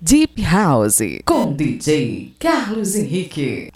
Deep House com DJ Carlos Henrique.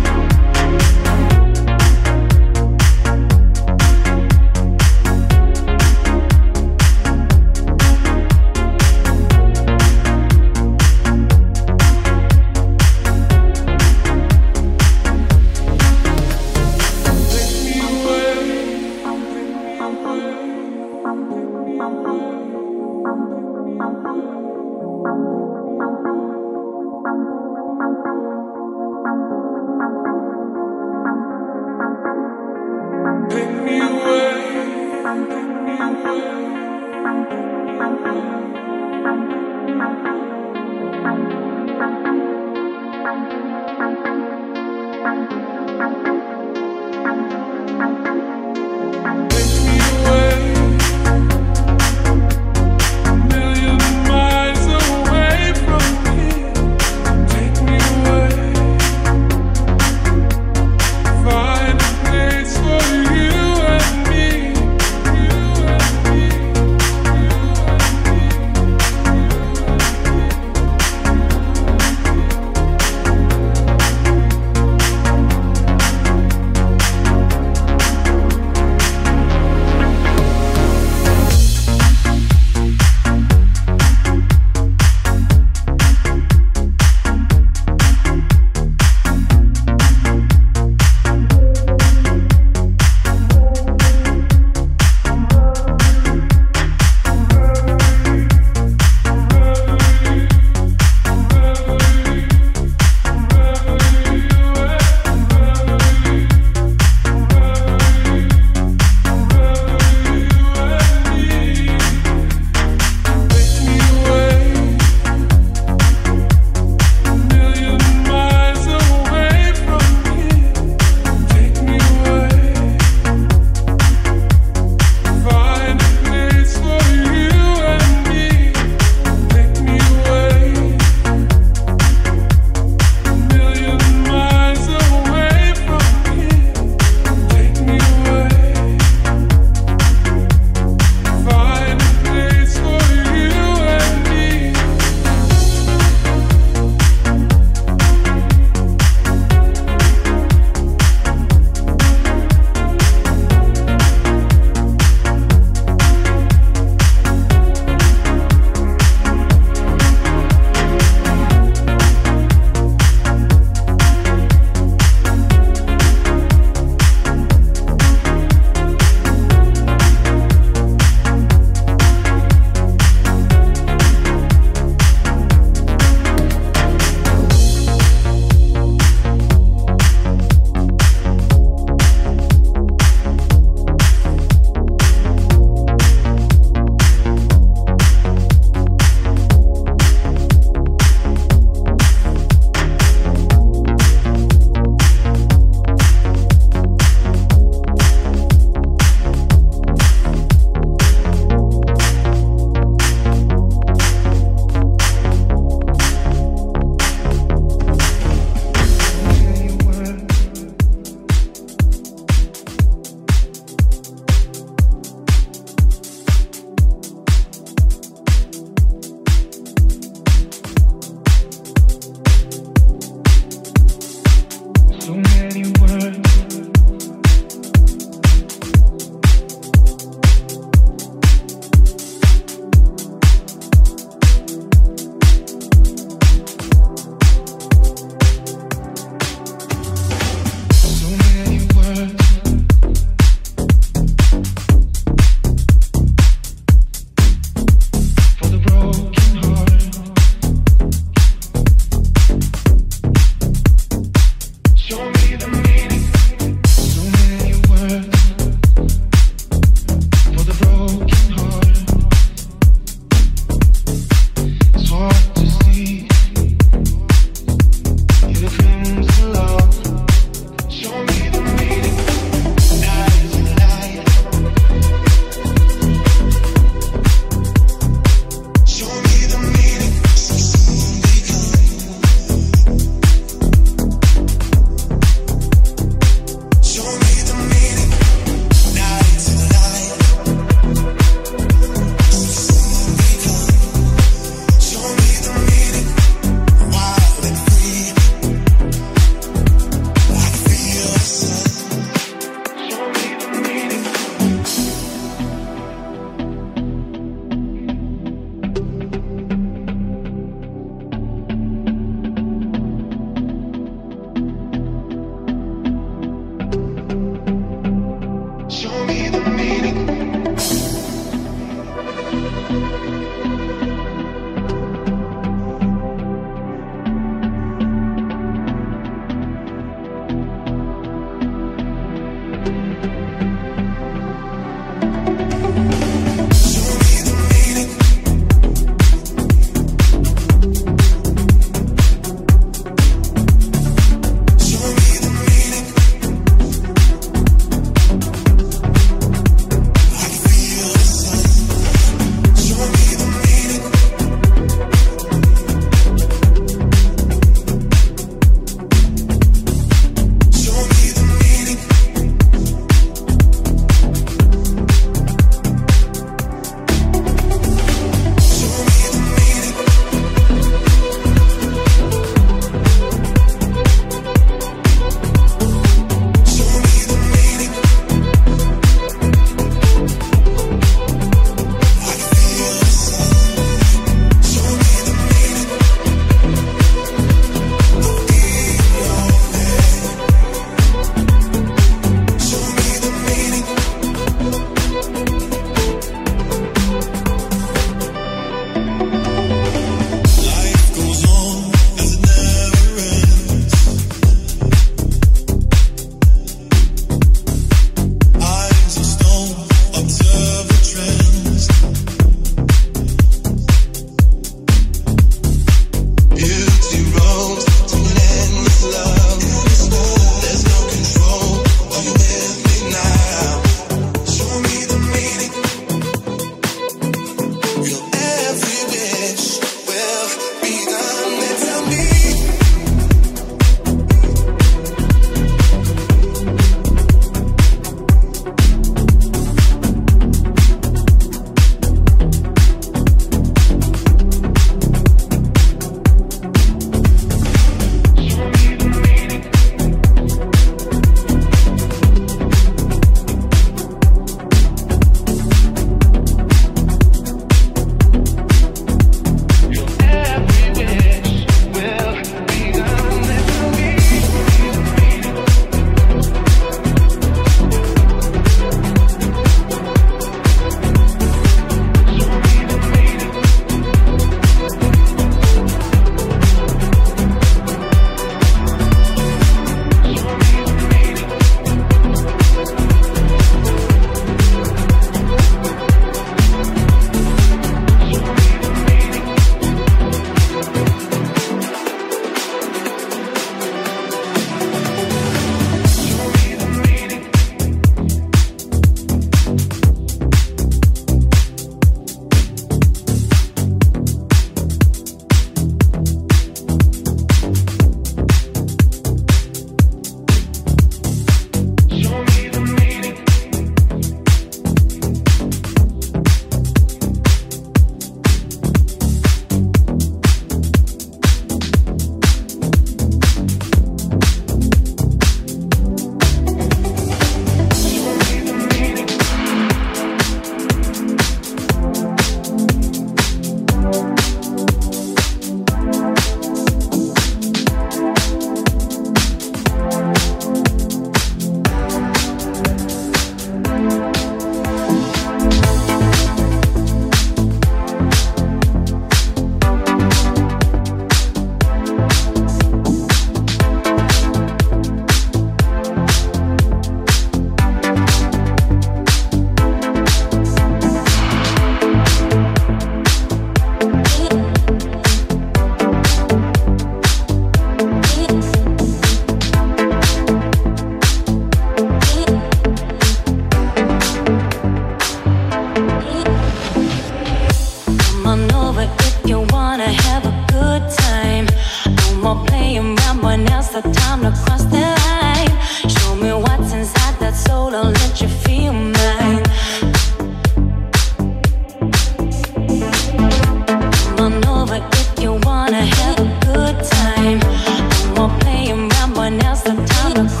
Sometimes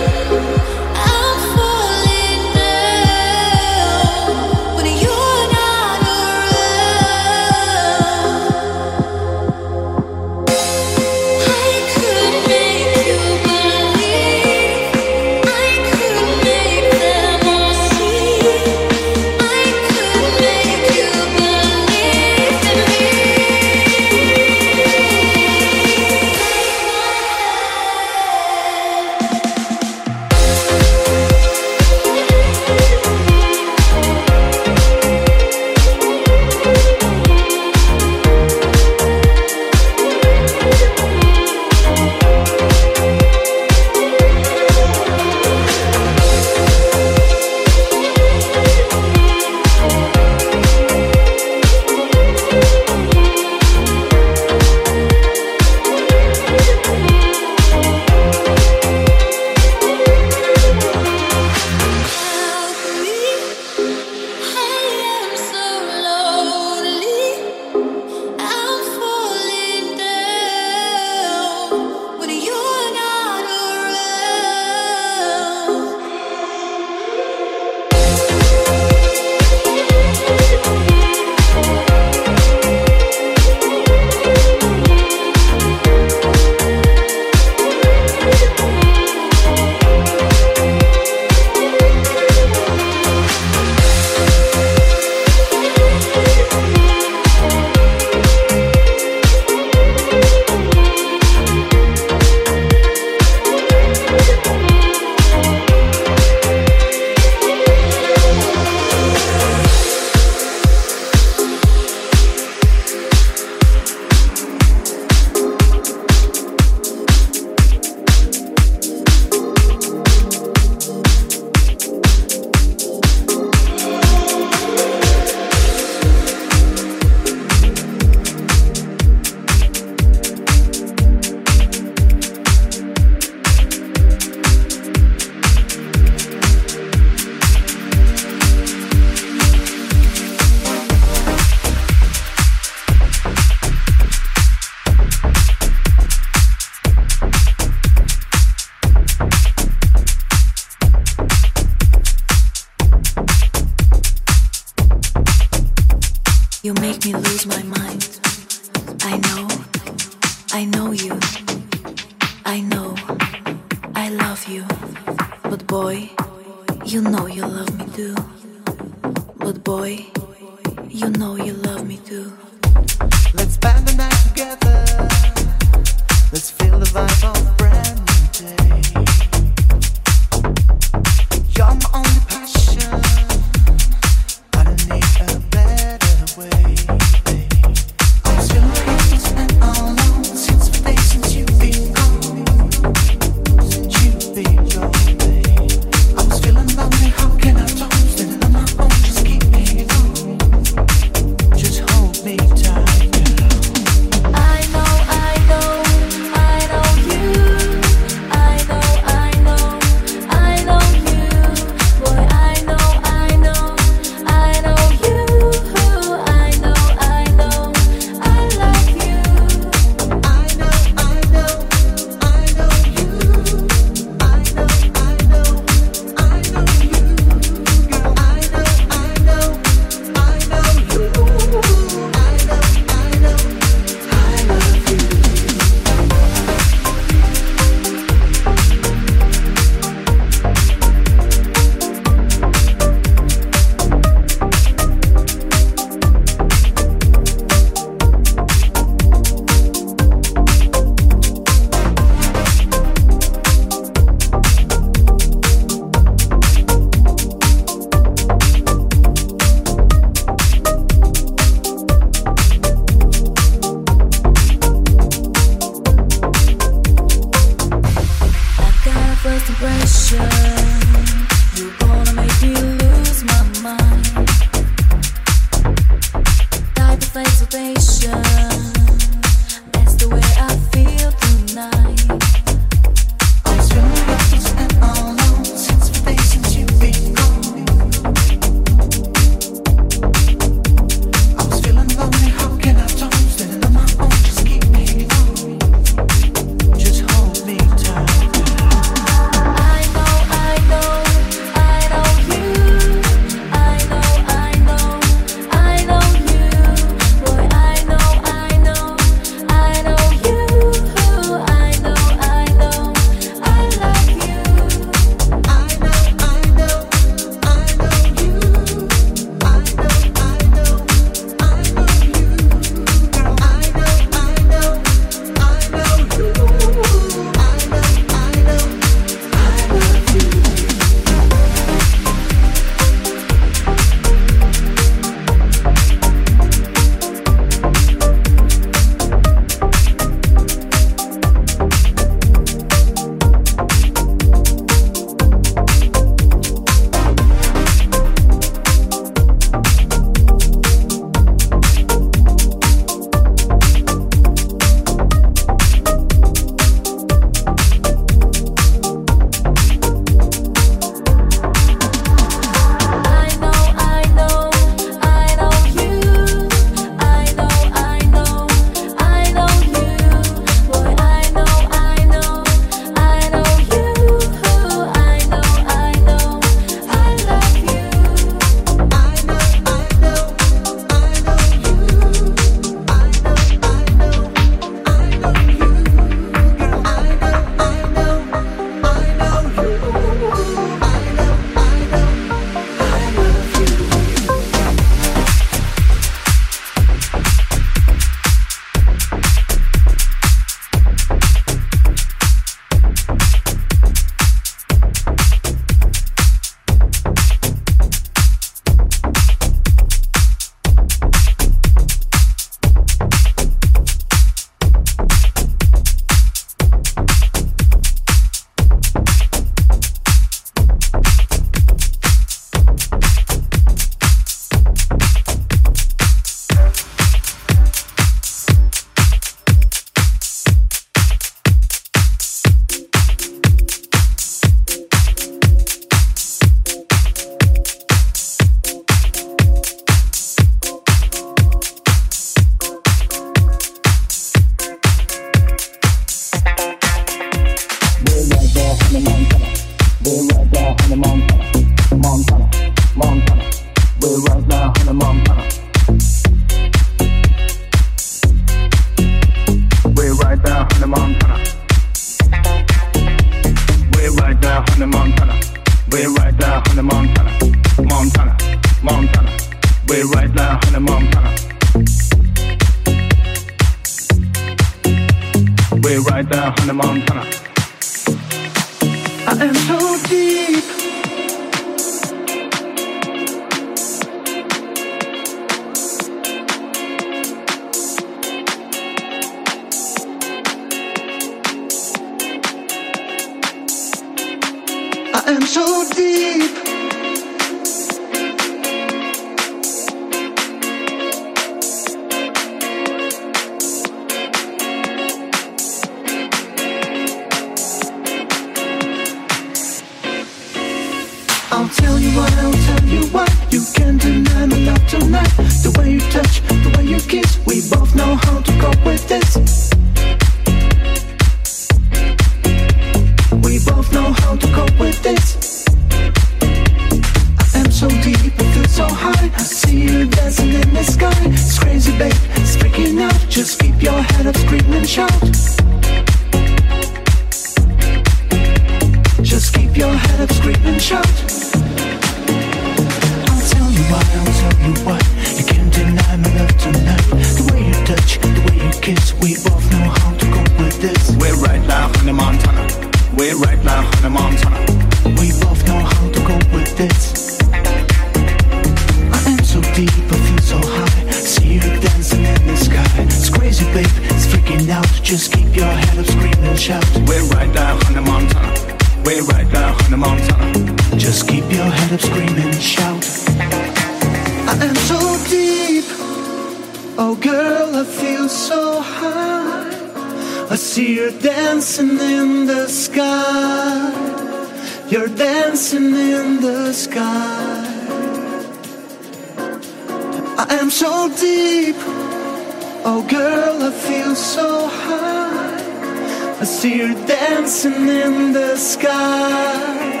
you're dancing in the sky.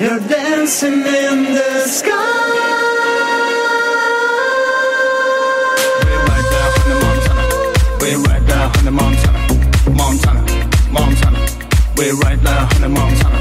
You're dancing in the sky. We're right there on the Montana, Montana, Montana. We're right there on the Montana.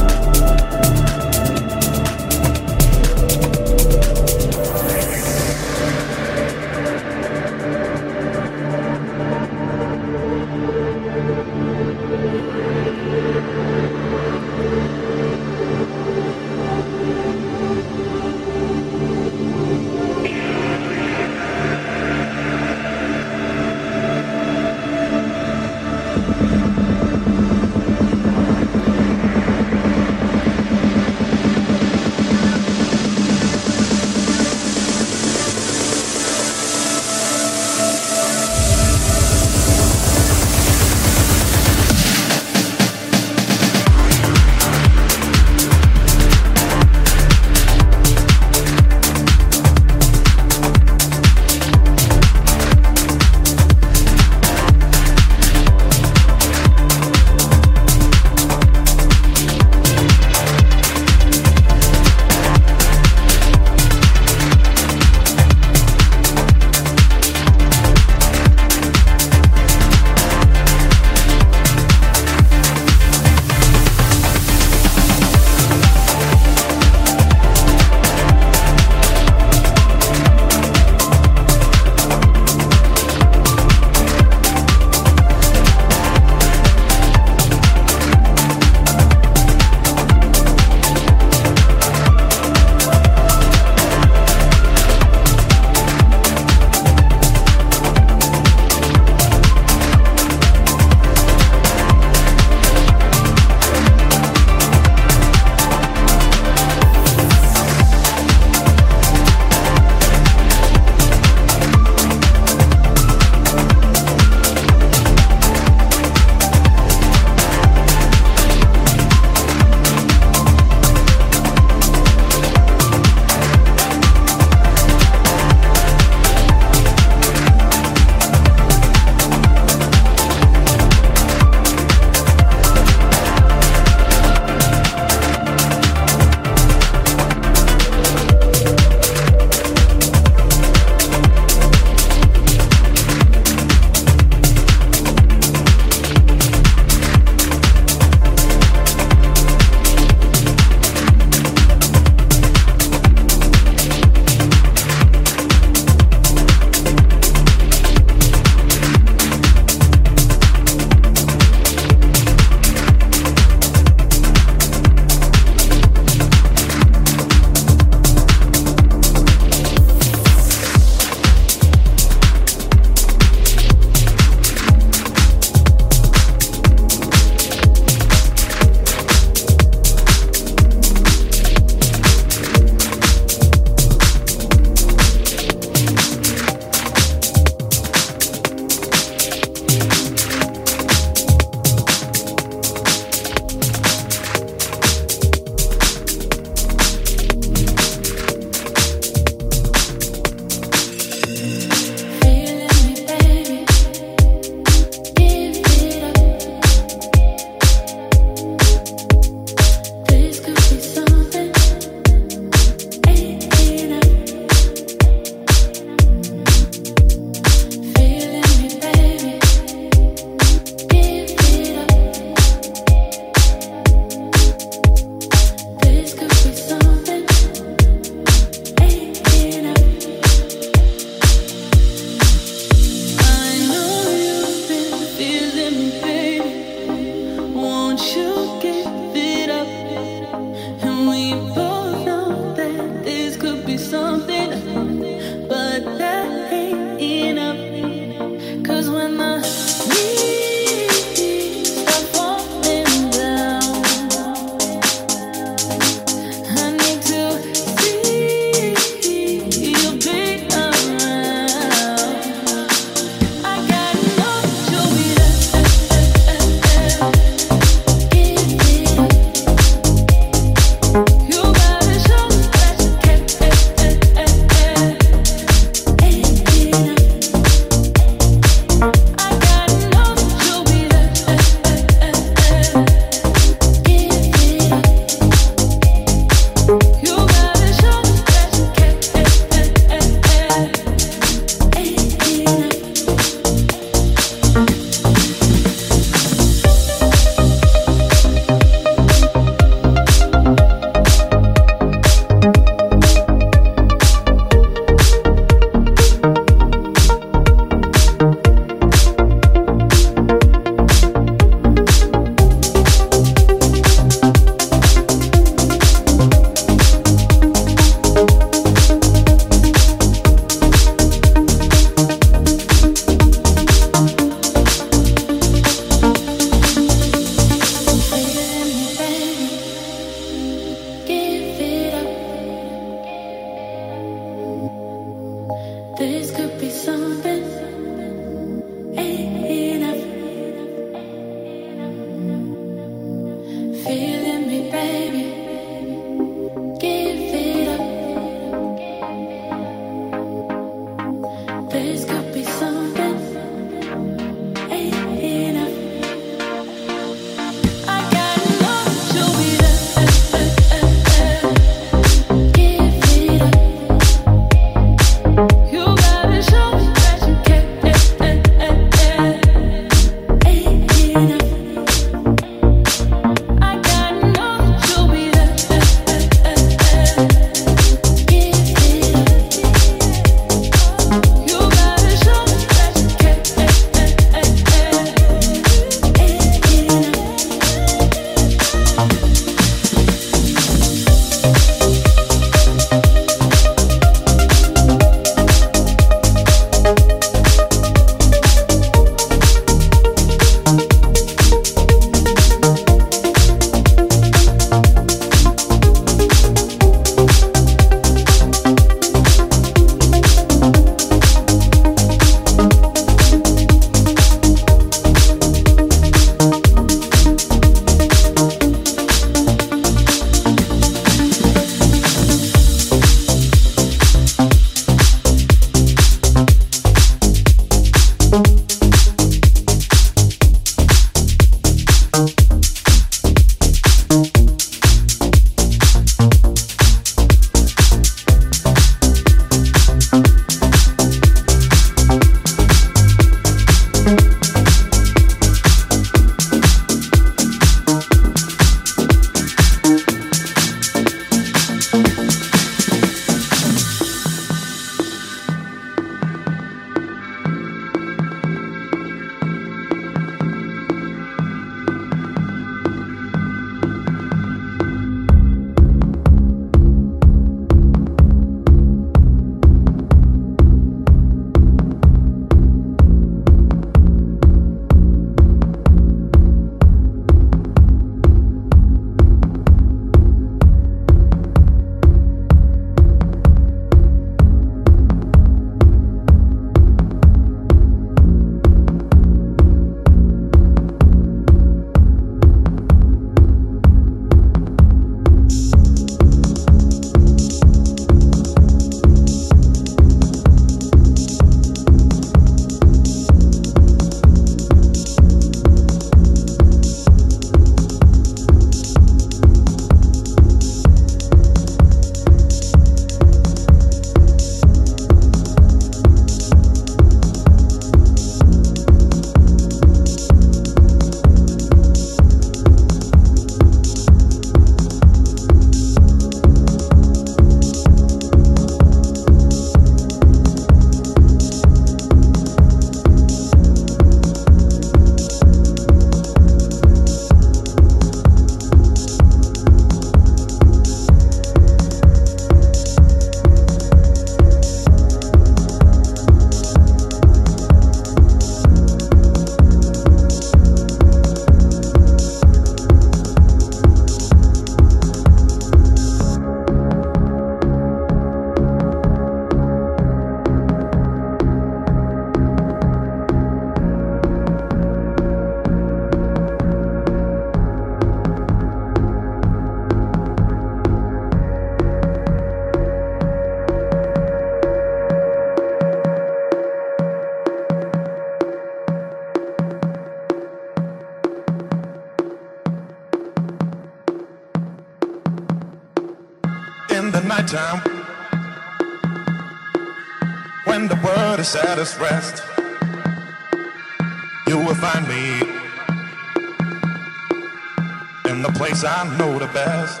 In the place I know the best.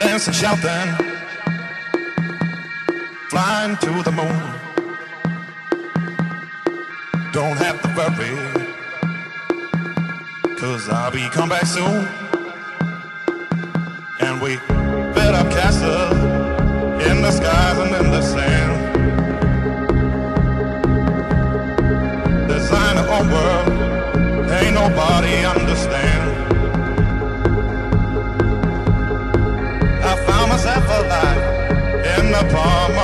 Dancing, shouting, flying to the moon. Don't have to worry, cause I'll be come back soon. And we build up castles in the skies and in the sand. Design our own world, ain't nobody understand. In the